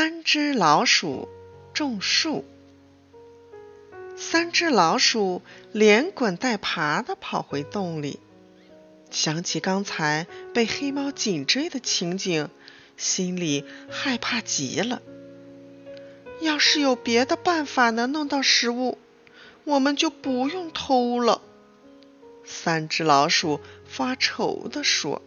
三只老鼠种树。三只老鼠连滚带爬地跑回洞里，想起刚才被黑猫紧追的情景，心里害怕极了。要是有别的办法能弄到食物，我们就不用偷了。三只老鼠发愁地说。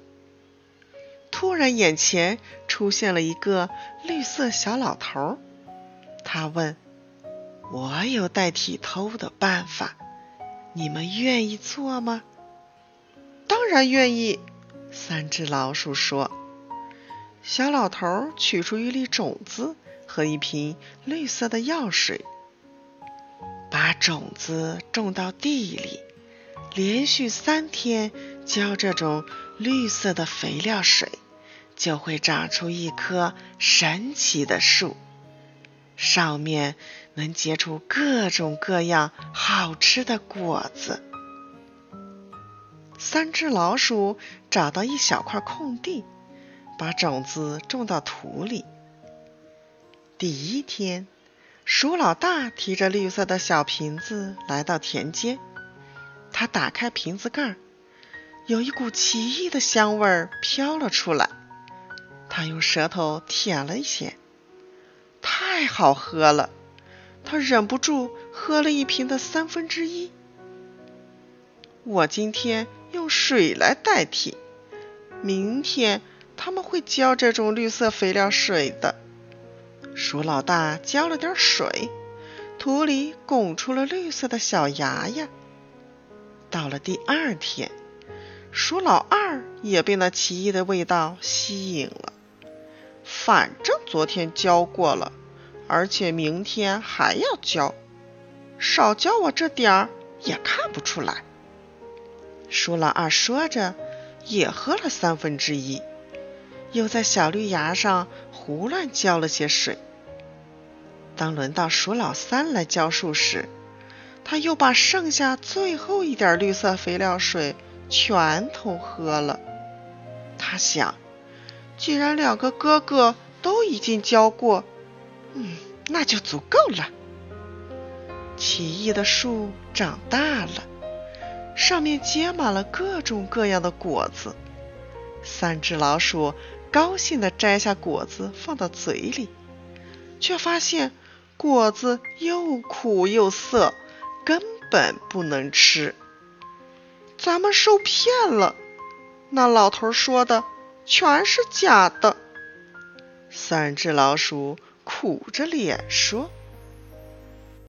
突然，眼前出现了一个绿色小老头。他问：“我有代替偷的办法，你们愿意做吗？”“当然愿意。”三只老鼠说。小老头取出一粒种子和一瓶绿色的药水，把种子种到地里，连续三天浇这种绿色的肥料水。就会长出一棵神奇的树，上面能结出各种各样好吃的果子。三只老鼠找到一小块空地，把种子种到土里。第一天，鼠老大提着绿色的小瓶子来到田间，他打开瓶子盖，有一股奇异的香味儿飘了出来。他用舌头舔了一些，太好喝了，他忍不住喝了一瓶的三分之一。我今天用水来代替，明天他们会浇这种绿色肥料水的。鼠老大浇了点水，土里拱出了绿色的小芽芽。到了第二天，鼠老二也被那奇异的味道吸引了。反正昨天教过了，而且明天还要教，少教我这点儿也看不出来。鼠老二说着，也喝了三分之一，又在小绿芽上胡乱浇了些水。当轮到鼠老三来浇树时，他又把剩下最后一点绿色肥料水全都喝了。他想。既然两个哥哥都已经教过，嗯，那就足够了。奇异的树长大了，上面结满了各种各样的果子。三只老鼠高兴地摘下果子放到嘴里，却发现果子又苦又涩，根本不能吃。咱们受骗了，那老头说的。全是假的。三只老鼠苦着脸说。